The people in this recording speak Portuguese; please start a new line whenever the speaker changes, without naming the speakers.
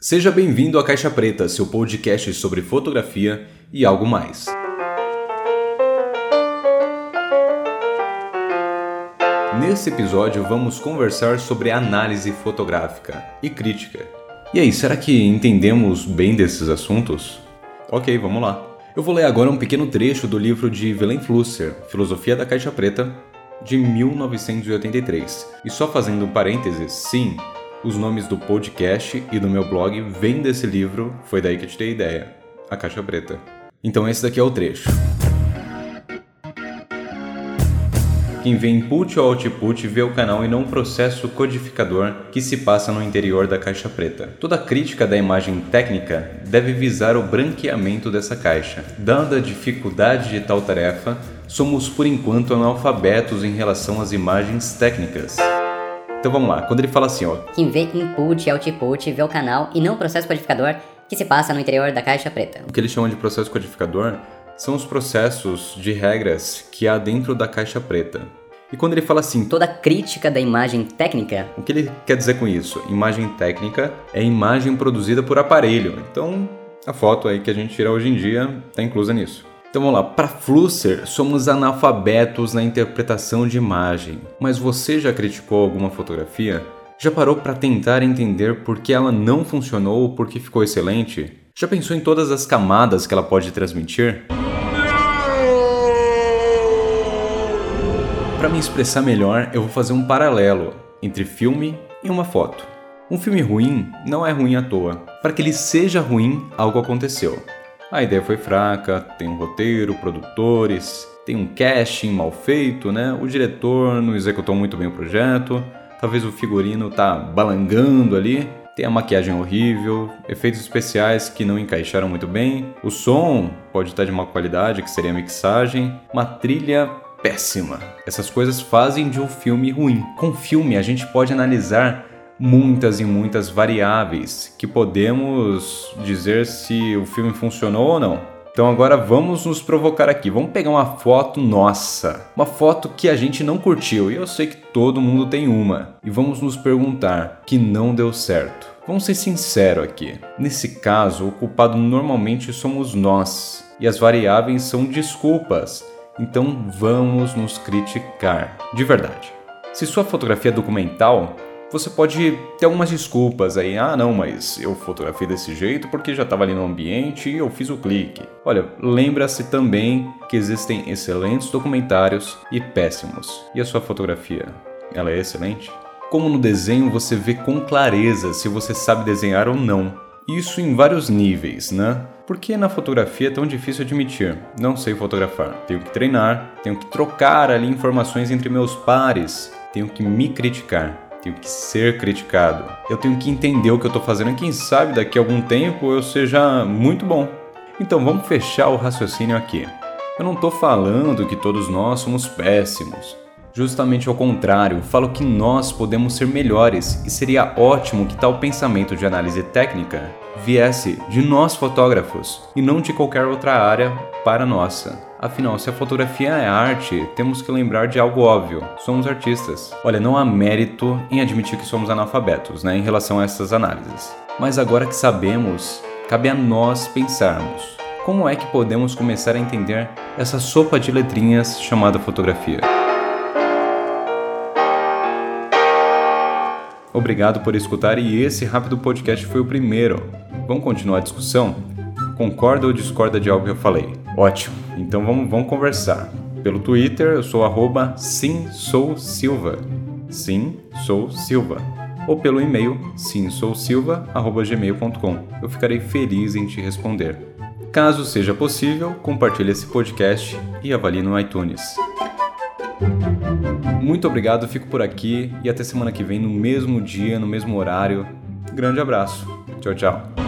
Seja bem-vindo à Caixa Preta, seu podcast sobre fotografia e algo mais. Nesse episódio vamos conversar sobre análise fotográfica e crítica. E aí, será que entendemos bem desses assuntos? Ok, vamos lá. Eu vou ler agora um pequeno trecho do livro de Willem Flusser, Filosofia da Caixa Preta, de 1983. E só fazendo um parênteses, sim, os nomes do podcast e do meu blog vêm desse livro, foi daí que eu te dei a ideia, A Caixa Preta. Então esse daqui é o trecho. Quem vê input ou output vê o canal e não o processo codificador que se passa no interior da caixa preta. Toda crítica da imagem técnica deve visar o branqueamento dessa caixa. Dada a dificuldade de tal tarefa, somos por enquanto analfabetos em relação às imagens técnicas. Então vamos lá, quando ele fala assim, ó.
Quem vê input e output vê o canal e não o processo codificador que se passa no interior da caixa preta.
O que ele chama de processo codificador são os processos de regras que há dentro da caixa preta. E quando ele fala assim,
Toda crítica da imagem técnica
o que ele quer dizer com isso? Imagem técnica é imagem produzida por aparelho. Então, a foto aí que a gente tira hoje em dia está inclusa nisso. Então vamos lá, para Flusser, somos analfabetos na interpretação de imagem. Mas você já criticou alguma fotografia? Já parou para tentar entender por que ela não funcionou ou por que ficou excelente? Já pensou em todas as camadas que ela pode transmitir? Para me expressar melhor, eu vou fazer um paralelo entre filme e uma foto. Um filme ruim não é ruim à toa. Para que ele seja ruim, algo aconteceu. A ideia foi fraca, tem um roteiro, produtores, tem um casting mal feito, né? O diretor não executou muito bem o projeto, talvez o figurino tá balangando ali, tem a maquiagem horrível, efeitos especiais que não encaixaram muito bem, o som pode estar de má qualidade, que seria a mixagem, uma trilha péssima. Essas coisas fazem de um filme ruim. Com filme a gente pode analisar muitas e muitas variáveis que podemos dizer se o filme funcionou ou não. Então agora vamos nos provocar aqui. Vamos pegar uma foto nossa, uma foto que a gente não curtiu e eu sei que todo mundo tem uma. E vamos nos perguntar que não deu certo. Vamos ser sinceros aqui. Nesse caso, o culpado normalmente somos nós e as variáveis são desculpas. Então vamos nos criticar de verdade. Se sua fotografia é documental, você pode ter algumas desculpas aí. Ah, não, mas eu fotografei desse jeito porque já estava ali no ambiente e eu fiz o clique. Olha, lembra-se também que existem excelentes documentários e péssimos. E a sua fotografia? Ela é excelente? Como no desenho você vê com clareza se você sabe desenhar ou não. Isso em vários níveis, né? Por que na fotografia é tão difícil admitir? Não sei fotografar. Tenho que treinar, tenho que trocar ali informações entre meus pares, tenho que me criticar, tenho que ser criticado. Eu tenho que entender o que eu estou fazendo e quem sabe daqui a algum tempo eu seja muito bom. Então vamos fechar o raciocínio aqui. Eu não estou falando que todos nós somos péssimos. Justamente ao contrário, falo que nós podemos ser melhores e seria ótimo que tal pensamento de análise técnica viesse de nós fotógrafos e não de qualquer outra área para nossa. Afinal, se a fotografia é arte, temos que lembrar de algo óbvio: somos artistas. Olha, não há mérito em admitir que somos analfabetos, né, em relação a essas análises. Mas agora que sabemos, cabe a nós pensarmos: como é que podemos começar a entender essa sopa de letrinhas chamada fotografia? Obrigado por escutar e esse rápido podcast foi o primeiro. Vamos continuar a discussão? Concorda ou discorda de algo que eu falei? Ótimo, então vamos, vamos conversar. Pelo Twitter eu sou arroba simsousilva. Sim, sou Silva. Ou pelo e-mail simsousilva.gmail.com. Eu ficarei feliz em te responder. Caso seja possível, compartilhe esse podcast e avalie no iTunes. Muito obrigado, fico por aqui e até semana que vem no mesmo dia, no mesmo horário. Grande abraço. Tchau, tchau.